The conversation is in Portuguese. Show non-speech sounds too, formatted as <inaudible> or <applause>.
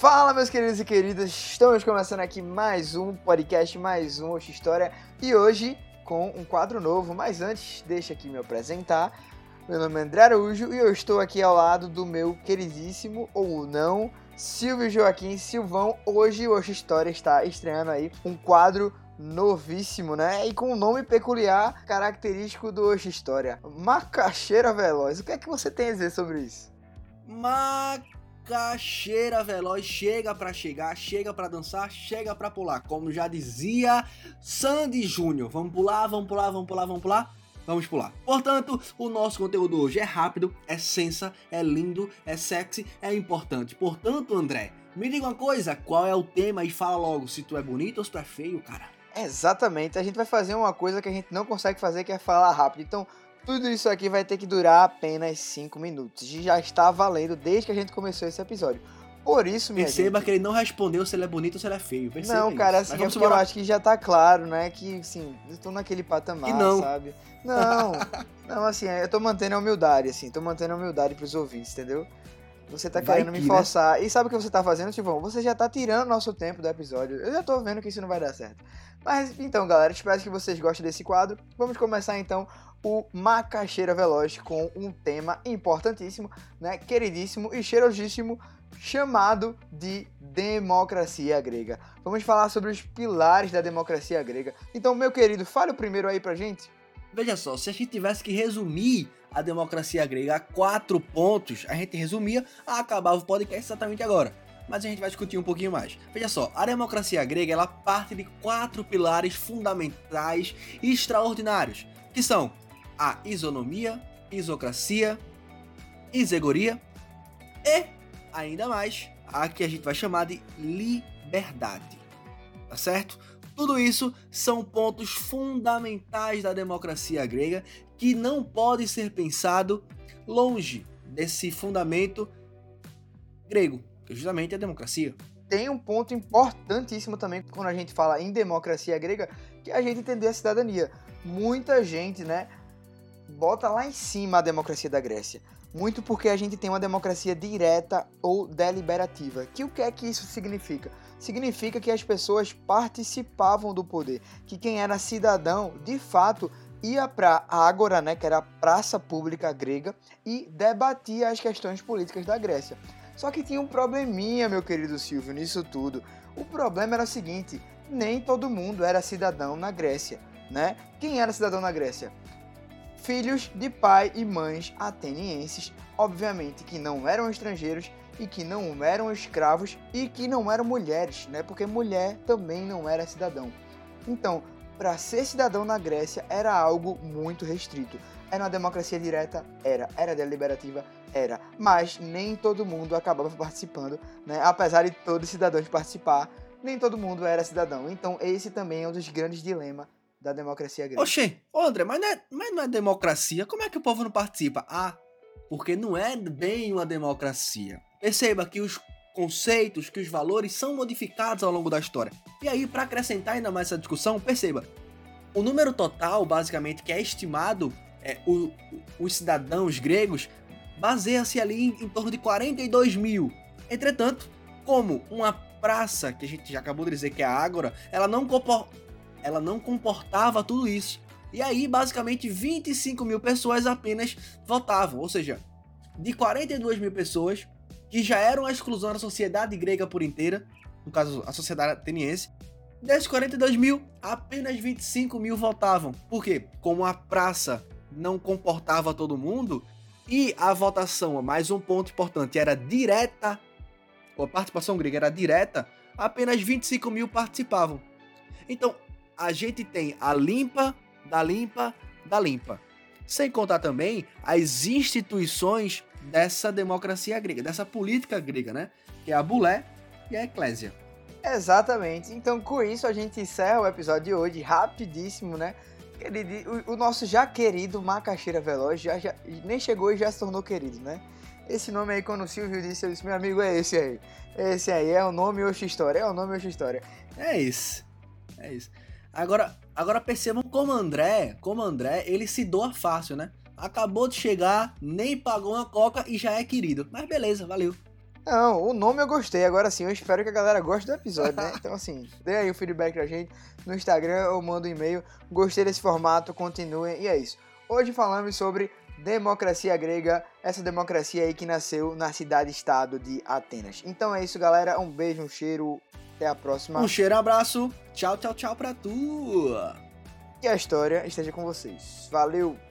Fala, meus queridos e queridas, estamos começando aqui mais um podcast, mais um Oxa História e hoje com um quadro novo. Mas antes, deixa aqui me apresentar. Meu nome é André Araújo e eu estou aqui ao lado do meu queridíssimo ou não Silvio Joaquim Silvão. Hoje o Oxa História está estreando aí um quadro novíssimo, né? E com um nome peculiar, característico do Oxa História. Macaxeira Veloz. O que é que você tem a dizer sobre isso? Macaxeira Veloz chega para chegar, chega para dançar, chega para pular. Como já dizia Sandy Júnior. Vamos pular, vamos pular, vamos pular, vamos pular. Vamos pular. Portanto, o nosso conteúdo hoje é rápido, é sensa, é lindo, é sexy, é importante. Portanto, André, me diga uma coisa, qual é o tema e fala logo se tu é bonito ou se tu é feio, cara. Exatamente, a gente vai fazer uma coisa que a gente não consegue fazer, que é falar rápido. Então, tudo isso aqui vai ter que durar apenas 5 minutos. E já está valendo desde que a gente começou esse episódio. Por isso, minha Perceba gente... que ele não respondeu se ele é bonito ou se ele é feio. Perceba Não, cara, isso. assim, é eu acho que já tá claro, né? Que, assim, eu tô naquele patamar, sabe? Não, <laughs> não, assim, eu tô mantendo a humildade, assim, tô mantendo a humildade pros ouvintes, entendeu? Você tá Vai querendo me que, né? forçar. E sabe o que você tá fazendo, Tivão? Você já tá tirando nosso tempo do episódio. Eu já tô vendo que isso não vai dar certo. Mas então, galera, espero que vocês gostem desse quadro. Vamos começar então o Macaxeira Veloz com um tema importantíssimo, né? Queridíssimo e cheirosíssimo, chamado de democracia grega. Vamos falar sobre os pilares da democracia grega. Então, meu querido, fale o primeiro aí pra gente. Veja só, se a gente tivesse que resumir a democracia grega a quatro pontos, a gente resumia, acabava o podcast exatamente agora. Mas a gente vai discutir um pouquinho mais. Veja só, a democracia grega ela parte de quatro pilares fundamentais e extraordinários, que são a isonomia, isocracia, isegoria e, ainda mais, a que a gente vai chamar de liberdade. Tá certo? Tudo isso são pontos fundamentais da democracia grega que não pode ser pensado longe desse fundamento grego, que é justamente a democracia. Tem um ponto importantíssimo também quando a gente fala em democracia grega, que é a gente entender a cidadania. Muita gente, né, bota lá em cima a democracia da Grécia. Muito porque a gente tem uma democracia direta ou deliberativa. Que o que é que isso significa? Significa que as pessoas participavam do poder, que quem era cidadão, de fato, ia para a Ágora, né, que era a praça pública grega, e debatia as questões políticas da Grécia. Só que tinha um probleminha, meu querido Silvio, nisso tudo. O problema era o seguinte: nem todo mundo era cidadão na Grécia, né? Quem era cidadão na Grécia? Filhos de pai e mães atenienses, obviamente que não eram estrangeiros e que não eram escravos e que não eram mulheres, né? Porque mulher também não era cidadão. Então, para ser cidadão na Grécia era algo muito restrito. Era uma democracia direta? Era. Era deliberativa? Era. Mas nem todo mundo acabava participando, né? Apesar de todos os cidadãos participar, nem todo mundo era cidadão. Então esse também é um dos grandes dilemas da democracia grega. Oxê, André, mas não, é, mas não é democracia? Como é que o povo não participa? Ah, porque não é bem uma democracia. Perceba que os conceitos, que os valores são modificados ao longo da história. E aí, para acrescentar ainda mais essa discussão, perceba, o número total, basicamente, que é estimado, é, o- os cidadãos gregos, baseia-se ali em, em torno de 42 mil. Entretanto, como uma praça, que a gente já acabou de dizer que é a Ágora, ela não, ela não comportava tudo isso. E aí, basicamente, 25 mil pessoas apenas votavam. Ou seja, de 42 mil pessoas, que já eram a exclusão da sociedade grega por inteira, no caso, a sociedade ateniense, desses 42 mil, apenas 25 mil votavam. Por quê? Como a praça não comportava todo mundo, e a votação, mais um ponto importante, era direta, a participação grega era direta, apenas 25 mil participavam. Então, a gente tem a limpa, da limpa, da limpa. Sem contar também as instituições dessa democracia grega, dessa política grega, né? Que é a bulé e a eclésia. Exatamente. Então, com isso, a gente encerra o episódio de hoje, rapidíssimo, né? O, o nosso já querido Macaxeira Veloz já, já- nem chegou e já se tornou querido, né? Esse nome aí, quando o Silvio disse, eu disse, meu amigo, é esse aí. Esse aí é o nome Oxa História, é o nome Oxa História. É isso. É isso. Agora, agora percebam como André, como André, ele se doa fácil, né? Acabou de chegar, nem pagou uma coca e já é querido. Mas beleza, valeu. Não, o nome eu gostei. Agora sim, eu espero que a galera goste do episódio, né? Então, assim, <laughs> dê aí o feedback pra gente no Instagram ou manda um e-mail. Gostei desse formato, continuem. E é isso. Hoje falamos sobre democracia grega, essa democracia aí que nasceu na cidade-estado de Atenas. Então é isso, galera. Um beijo, um cheiro. Até a próxima. Um cheiro, abraço. Tchau, tchau, tchau pra tu. Que a história esteja com vocês. Valeu!